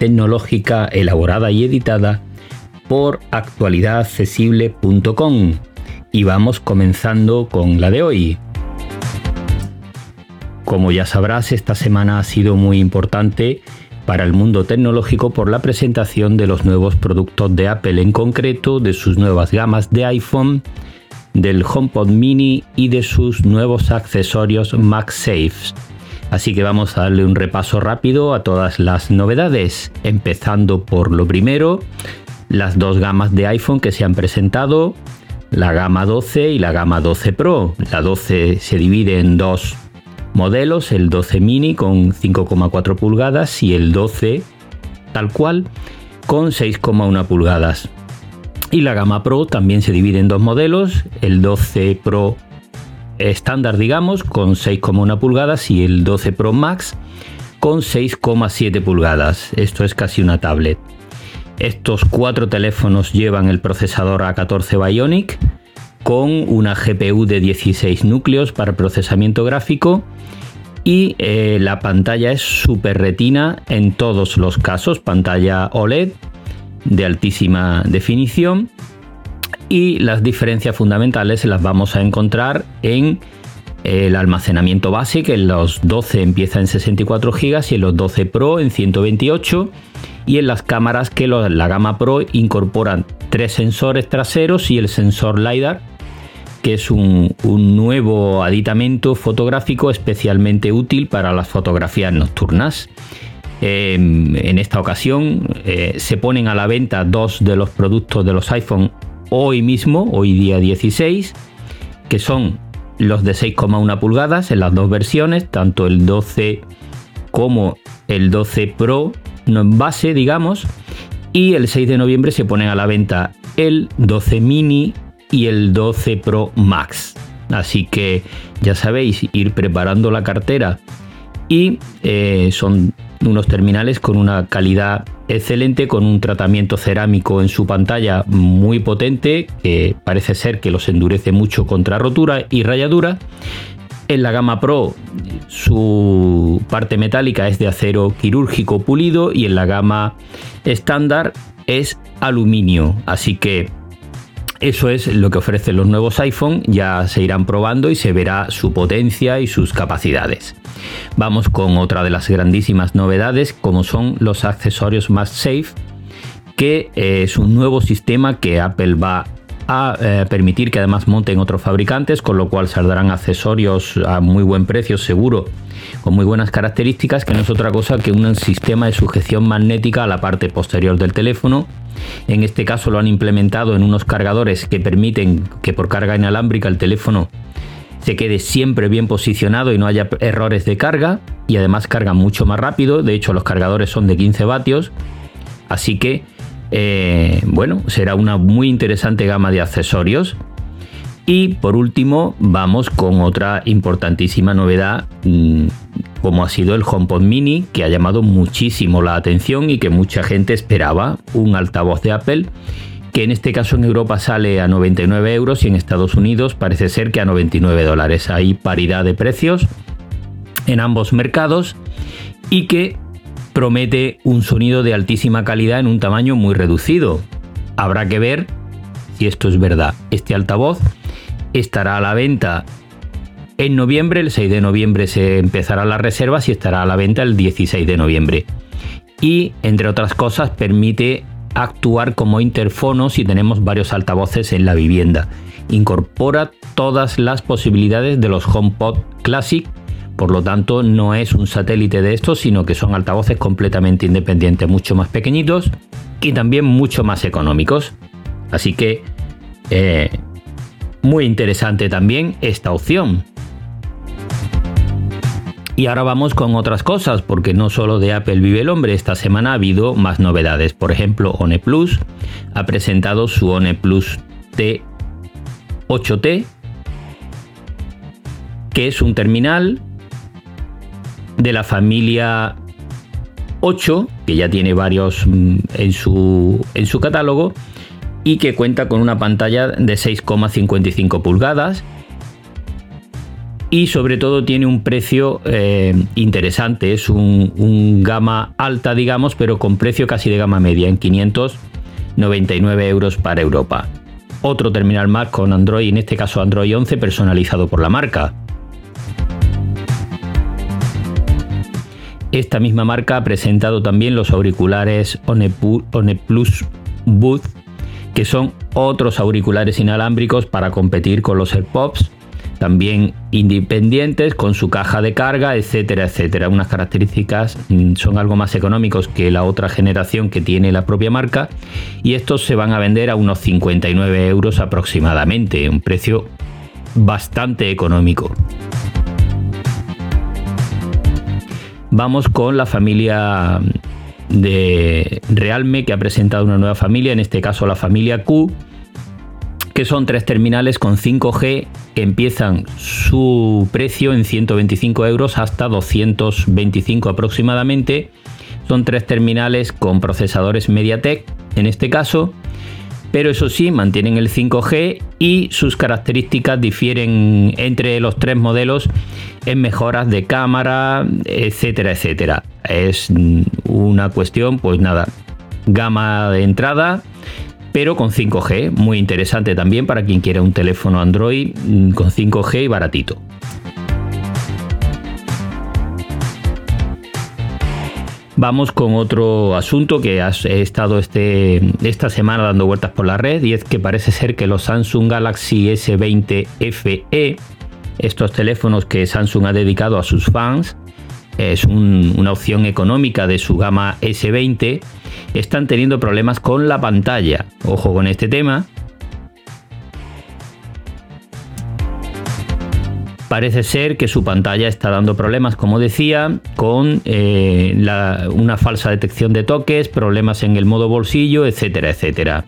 tecnológica elaborada y editada por actualidadaccesible.com. Y vamos comenzando con la de hoy. Como ya sabrás, esta semana ha sido muy importante para el mundo tecnológico por la presentación de los nuevos productos de Apple, en concreto de sus nuevas gamas de iPhone, del HomePod mini y de sus nuevos accesorios MagSafe. Así que vamos a darle un repaso rápido a todas las novedades, empezando por lo primero, las dos gamas de iPhone que se han presentado, la gama 12 y la gama 12 Pro. La 12 se divide en dos modelos, el 12 mini con 5,4 pulgadas y el 12 tal cual con 6,1 pulgadas. Y la gama Pro también se divide en dos modelos, el 12 Pro estándar, digamos, con 6,1 pulgadas y el 12 Pro Max con 6,7 pulgadas. Esto es casi una tablet. Estos cuatro teléfonos llevan el procesador A14 Bionic con una GPU de 16 núcleos para procesamiento gráfico y eh, la pantalla es super retina en todos los casos, pantalla OLED de altísima definición y las diferencias fundamentales las vamos a encontrar en el almacenamiento base, que en los 12 empieza en 64 GB y en los 12 Pro en 128 y en las cámaras que la gama Pro incorporan tres sensores traseros y el sensor LiDAR que es un, nuevo aditamento fotográfico especialmente útil para las fotografías nocturnas. Em, en esta ocasión eh, se ponen a la venta dos de los productos de los iPhone hoy mismo, hoy día 16, que son los de 6,1 pulgadas en las dos versiones, tanto el 12 como el 12 Pro, no en base, digamos, y el 6 de noviembre se ponen a la venta el 12 mini y el 12 Pro Max. Así que ya sabéis, ir preparando la cartera y eh, son unos terminales con una calidad excelente, con un tratamiento cerámico en su pantalla muy potente, que parece ser que los endurece mucho contra rotura y rayadura. En la gama Pro su parte metálica es de acero quirúrgico pulido y en la gama estándar es aluminio. Así que eso es lo que ofrecen los nuevos iPhone, ya se irán probando y se verá su potencia y sus capacidades. Vamos con otra de las grandísimas novedades, como son los accesorios MagSafe, que eh, es un nuevo sistema que Apple va a eh, permitir que además monten otros fabricantes, con lo cual saldrán accesorios a muy buen precio seguro, con muy buenas características, que no es otra cosa que un sistema de sujeción magnética a la parte posterior del teléfono en este caso lo han implementado en unos cargadores que permiten que por carga inalámbrica el teléfono se quede siempre bien posicionado y no haya errores de carga y además cargan mucho más rápido. De hecho los cargadores son de 15 vatios. Así que eh, bueno, será una muy interesante gama de accesorios. Y por último, vamos con otra importantísima novedad mm, como ha sido el HomePod Mini, que ha llamado muchísimo la atención y que mucha gente esperaba, un altavoz de Apple, que en este caso en Europa sale a 99 euros y en Estados Unidos parece ser que a 99 dólares. Hay paridad de precios en ambos mercados y que promete un sonido de altísima calidad en un tamaño muy reducido. Habrá que ver si esto es verdad. Este altavoz estará a la venta en noviembre. El 6 de noviembre se empezará las reservas y estará a la venta el 16 de noviembre. Y, entre otras cosas, permite actuar como interfono si tenemos varios altavoces en la vivienda. Incorpora todas las posibilidades de los HomePod Classic, por lo tanto no es un satélite de estos, sino que son altavoces completamente independientes, mucho más pequeñitos y también mucho más económicos. Así que eh, muy interesante también esta opción. Y ahora vamos con otras cosas, porque no solo de Apple vive el hombre, esta semana ha habido más novedades. Por ejemplo, One Plus ha presentado su One Plus T8T, que es un terminal de la familia 8, que ya tiene varios mm, en su, en su catálogo, y que cuenta con una pantalla de 6,55 pulgadas y sobre todo tiene un precio eh, interesante, es un, gama alta digamos, pero con precio casi de gama media, en 599 euros para Europa. Otro terminal más con Android, en este caso Android 11, personalizado por la marca. Esta misma marca ha presentado también los auriculares One, Plus Booth, que son otros auriculares inalámbricos para competir con los AirPods también independientes con su caja de carga, etcétera, etcétera. Unas características mm, son algo más económicos que la otra generación que tiene la propia marca y estos se van a vender a unos 59 euros aproximadamente, un precio bastante económico. Vamos con la familia de Realme que ha presentado una nueva familia, en este caso la familia Q, que son tres terminales con 5G que empiezan su precio en 125 euros hasta 225 aproximadamente. Son tres terminales con procesadores MediaTek en este caso, pero eso sí, mantienen el 5G y sus características difieren entre los tres modelos en mejoras de cámara, etcétera, etcétera. Es una cuestión, pues nada, gama de entrada pero con 5G, muy interesante también para quien quiera un teléfono Android mm, con 5G y baratito. Vamos con otro asunto que ha estado este, esta semana dando vueltas por la red y es que parece ser que los Samsung Galaxy S20 FE, estos teléfonos que Samsung ha dedicado a sus fans, es una opción económica de su gama S20, están teniendo problemas con la pantalla. Ojo con este tema. Parece ser que su pantalla está dando problemas, como decía, con eh, una falsa detección de toques, problemas en el modo bolsillo, etcétera, etcétera.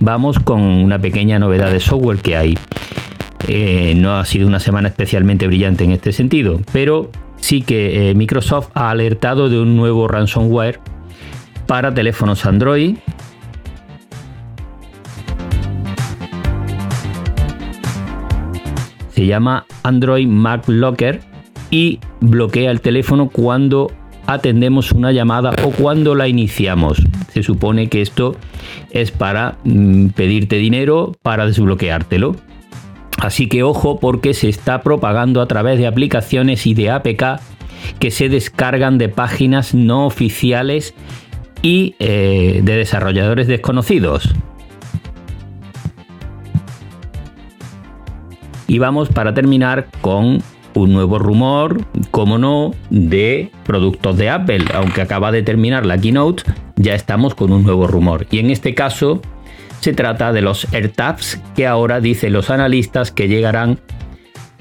Vamos con una pequeña novedad de software que hay. Eh, no ha sido una semana especialmente brillante en este sentido, pero sí que eh, Microsoft ha alertado de un nuevo ransomware para teléfonos Android. Se llama Android Mark Locker y bloquea el teléfono cuando atendemos una llamada o cuando la iniciamos. Se supone que esto es para mm, pedirte dinero para desbloqueártelo. Así que ojo porque se está propagando a través de aplicaciones y de APK que se descargan de páginas no oficiales y eh, de desarrolladores desconocidos. Y vamos para terminar con un nuevo rumor, como no, de productos de Apple. Aunque acaba de terminar la keynote, ya estamos con un nuevo rumor. Y en este caso se trata de los AirTags que ahora dicen los analistas que llegarán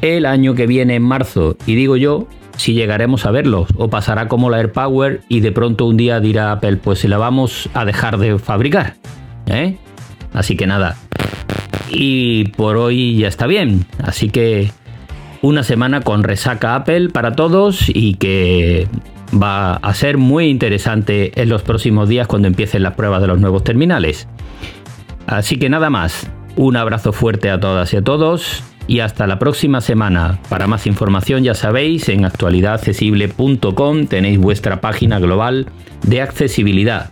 el año que viene en marzo. Y digo yo, si llegaremos a verlos o pasará como la AirPower y de pronto un día dirá Apple, pues se la vamos a dejar de fabricar. ¿eh? Así que nada. Y por hoy ya está bien. Así que una semana con resaca Apple para todos y que va a ser muy interesante en los próximos días cuando empiecen las pruebas de los nuevos terminales. Así que nada más, un abrazo fuerte a todas y a todos y hasta la próxima semana. Para más información ya sabéis, en actualidadaccesible.com tenéis vuestra página global de accesibilidad.